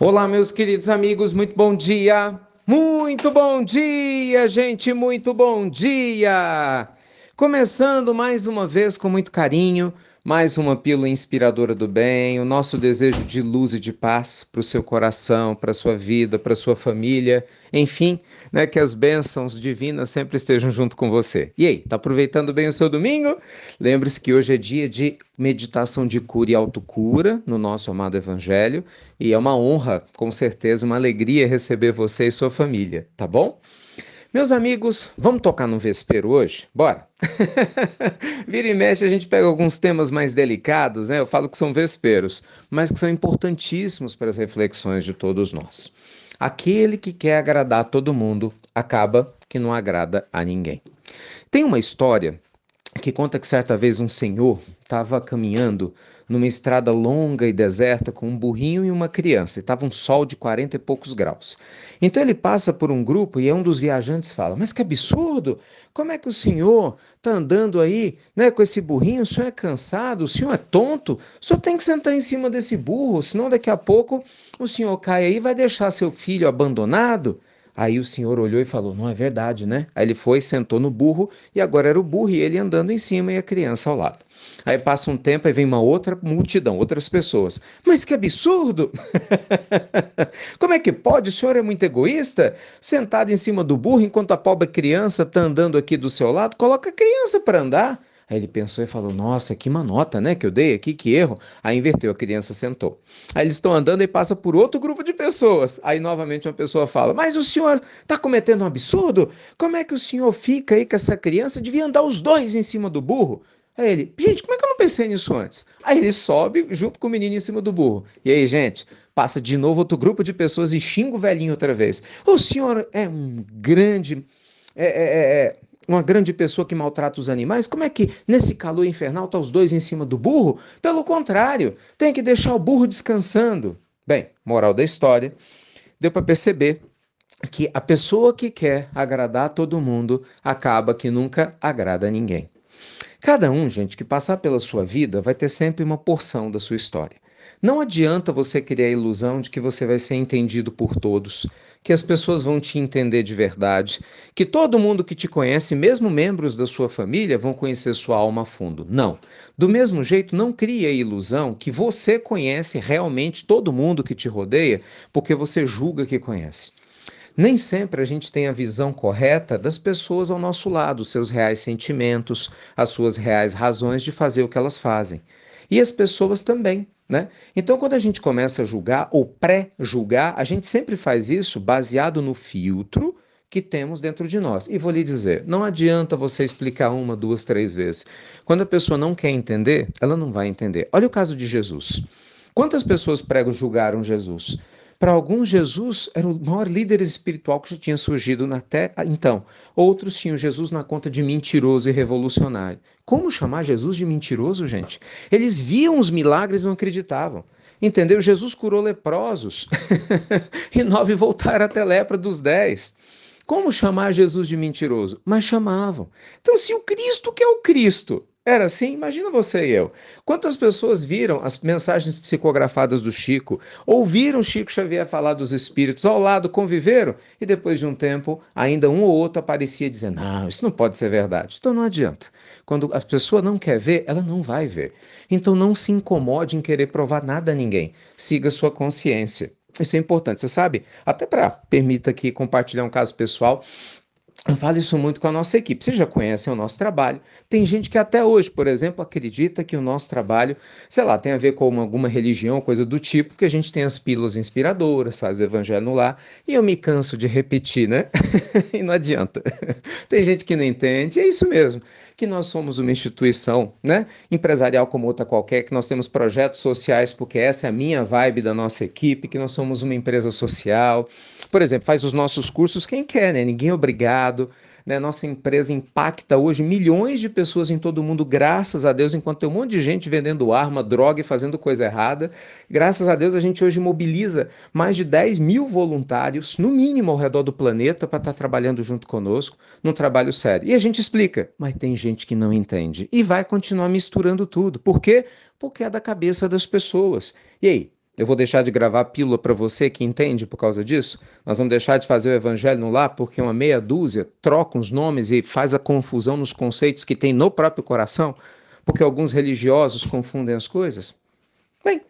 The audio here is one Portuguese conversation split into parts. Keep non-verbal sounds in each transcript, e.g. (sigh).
Olá, meus queridos amigos, muito bom dia! Muito bom dia, gente, muito bom dia! Começando mais uma vez com muito carinho, mais uma pílula inspiradora do bem, o nosso desejo de luz e de paz para o seu coração, para a sua vida, para a sua família, enfim, né, que as bênçãos divinas sempre estejam junto com você. E aí, tá aproveitando bem o seu domingo? Lembre-se que hoje é dia de meditação de cura e autocura no nosso amado Evangelho, e é uma honra, com certeza, uma alegria receber você e sua família, tá bom? Meus amigos, vamos tocar no vespeiro hoje? Bora! (laughs) Vira e mexe, a gente pega alguns temas mais delicados, né? Eu falo que são vesperos, mas que são importantíssimos para as reflexões de todos nós. Aquele que quer agradar todo mundo acaba que não agrada a ninguém. Tem uma história que conta que certa vez um senhor estava caminhando numa estrada longa e deserta com um burrinho e uma criança. Estava um sol de 40 e poucos graus. Então ele passa por um grupo e um dos viajantes fala: Mas que absurdo! Como é que o senhor está andando aí né, com esse burrinho? O senhor é cansado? O senhor é tonto? O senhor tem que sentar em cima desse burro, senão daqui a pouco o senhor cai aí e vai deixar seu filho abandonado? Aí o senhor olhou e falou: Não é verdade, né? Aí ele foi, sentou no burro e agora era o burro e ele andando em cima e a criança ao lado. Aí passa um tempo e vem uma outra multidão, outras pessoas. Mas que absurdo! (laughs) Como é que pode? O senhor é muito egoísta? Sentado em cima do burro enquanto a pobre criança está andando aqui do seu lado, coloca a criança para andar. Aí ele pensou e falou: Nossa, que manota, né? Que eu dei aqui, que erro. Aí inverteu, a criança sentou. Aí eles estão andando e passa por outro grupo de pessoas. Aí novamente uma pessoa fala: Mas o senhor está cometendo um absurdo? Como é que o senhor fica aí com essa criança? Devia andar os dois em cima do burro. Aí ele, gente, como é que eu não pensei nisso antes? Aí ele sobe junto com o menino em cima do burro. E aí, gente, passa de novo outro grupo de pessoas e xinga o velhinho outra vez. O senhor é um grande. É, é, é, é uma grande pessoa que maltrata os animais, como é que nesse calor infernal tá os dois em cima do burro? Pelo contrário, tem que deixar o burro descansando. Bem, moral da história, deu para perceber que a pessoa que quer agradar todo mundo acaba que nunca agrada ninguém. Cada um, gente, que passar pela sua vida vai ter sempre uma porção da sua história. Não adianta você criar a ilusão de que você vai ser entendido por todos, que as pessoas vão te entender de verdade, que todo mundo que te conhece, mesmo membros da sua família, vão conhecer sua alma a fundo. Não. Do mesmo jeito, não crie a ilusão que você conhece realmente todo mundo que te rodeia, porque você julga que conhece. Nem sempre a gente tem a visão correta das pessoas ao nosso lado, seus reais sentimentos, as suas reais razões de fazer o que elas fazem. E as pessoas também. Né? Então, quando a gente começa a julgar ou pré-julgar, a gente sempre faz isso baseado no filtro que temos dentro de nós. E vou lhe dizer, não adianta você explicar uma, duas, três vezes. Quando a pessoa não quer entender, ela não vai entender. Olha o caso de Jesus. Quantas pessoas pregam julgaram Jesus? Para alguns, Jesus era o maior líder espiritual que já tinha surgido até então. Outros tinham Jesus na conta de mentiroso e revolucionário. Como chamar Jesus de mentiroso, gente? Eles viam os milagres e não acreditavam. Entendeu? Jesus curou leprosos (laughs) e nove voltaram até lepra dos dez. Como chamar Jesus de mentiroso? Mas chamavam. Então, se o Cristo que é o Cristo era assim? Imagina você e eu. Quantas pessoas viram as mensagens psicografadas do Chico, ouviram Chico Xavier falar dos espíritos, ao lado conviveram e depois de um tempo, ainda um ou outro aparecia dizendo: Não, isso não pode ser verdade. Então não adianta. Quando a pessoa não quer ver, ela não vai ver. Então não se incomode em querer provar nada a ninguém. Siga sua consciência. Isso é importante, você sabe? Até para, permita aqui compartilhar um caso pessoal. Eu falo isso muito com a nossa equipe. Vocês já conhecem o nosso trabalho. Tem gente que até hoje, por exemplo, acredita que o nosso trabalho, sei lá, tem a ver com alguma religião, coisa do tipo, que a gente tem as pílulas inspiradoras, faz o evangelho lar, e eu me canso de repetir, né? (laughs) e não adianta. tem gente que não entende, é isso mesmo, que nós somos uma instituição, né, empresarial como outra qualquer, que nós temos projetos sociais, porque essa é a minha vibe da nossa equipe, que nós somos uma empresa social. Por exemplo, faz os nossos cursos quem quer, né? Ninguém é obrigado né? Nossa empresa impacta hoje milhões de pessoas em todo o mundo, graças a Deus, enquanto tem um monte de gente vendendo arma, droga e fazendo coisa errada. Graças a Deus, a gente hoje mobiliza mais de 10 mil voluntários, no mínimo, ao redor do planeta, para estar tá trabalhando junto conosco, num trabalho sério. E a gente explica, mas tem gente que não entende e vai continuar misturando tudo. Por quê? Porque é da cabeça das pessoas. E aí? Eu vou deixar de gravar pílula para você que entende por causa disso? Nós vamos deixar de fazer o evangelho no lar porque uma meia dúzia troca os nomes e faz a confusão nos conceitos que tem no próprio coração? Porque alguns religiosos confundem as coisas? Bem,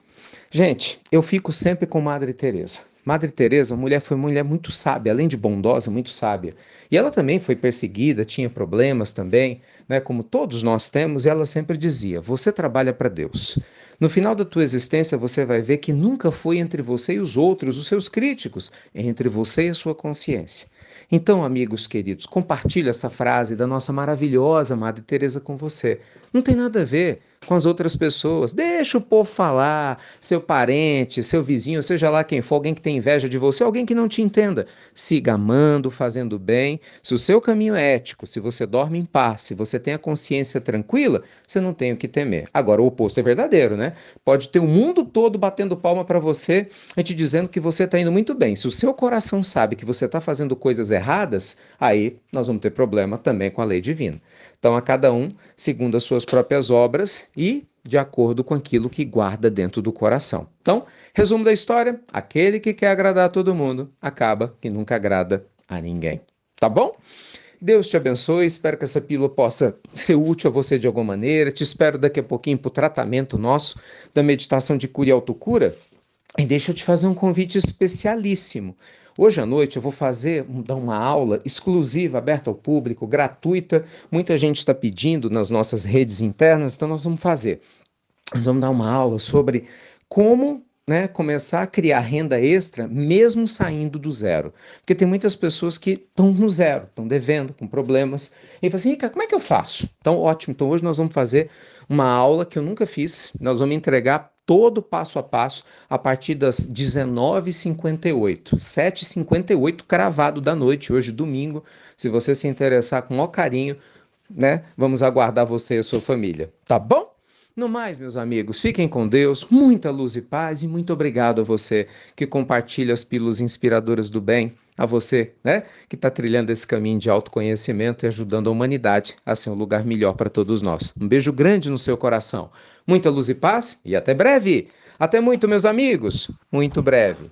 gente, eu fico sempre com Madre Teresa. Madre Teresa, uma mulher foi uma mulher muito sábia, além de bondosa, muito sábia. E ela também foi perseguida, tinha problemas também, né, como todos nós temos, e ela sempre dizia: "Você trabalha para Deus. No final da tua existência, você vai ver que nunca foi entre você e os outros, os seus críticos, entre você e a sua consciência." Então, amigos queridos, compartilhe essa frase da nossa maravilhosa Madre Teresa com você. Não tem nada a ver com as outras pessoas. Deixa o povo falar, seu parente, seu vizinho, seja lá quem for, alguém que tem inveja de você, alguém que não te entenda. Siga amando, fazendo bem. Se o seu caminho é ético, se você dorme em paz, se você tem a consciência tranquila, você não tem o que temer. Agora, o oposto é verdadeiro, né? Pode ter o mundo todo batendo palma para você e te dizendo que você está indo muito bem. Se o seu coração sabe que você está fazendo coisas erradas, aí nós vamos ter problema também com a lei divina. Então, a cada um, segundo as suas próprias obras e de acordo com aquilo que guarda dentro do coração. Então, resumo da história: aquele que quer agradar a todo mundo acaba que nunca agrada a ninguém. Tá bom? Deus te abençoe, espero que essa pílula possa ser útil a você de alguma maneira. Te espero daqui a pouquinho para o tratamento nosso da meditação de cura e autocura. E deixa eu te fazer um convite especialíssimo. Hoje à noite eu vou fazer, dar uma aula exclusiva, aberta ao público, gratuita. Muita gente está pedindo nas nossas redes internas, então nós vamos fazer. Nós vamos dar uma aula sobre como né, começar a criar renda extra mesmo saindo do zero. Porque tem muitas pessoas que estão no zero, estão devendo, com problemas. E falam assim, Rica, como é que eu faço? Então, ótimo. Então, hoje nós vamos fazer uma aula que eu nunca fiz. Nós vamos entregar todo passo a passo a partir das 19h58, 7h58 cravado da noite, hoje domingo. Se você se interessar com o carinho, né, vamos aguardar você e a sua família, tá bom? No mais, meus amigos, fiquem com Deus, muita luz e paz e muito obrigado a você que compartilha as pílulas inspiradoras do bem, a você, né, que está trilhando esse caminho de autoconhecimento e ajudando a humanidade a ser um lugar melhor para todos nós. Um beijo grande no seu coração, muita luz e paz e até breve. Até muito, meus amigos, muito breve.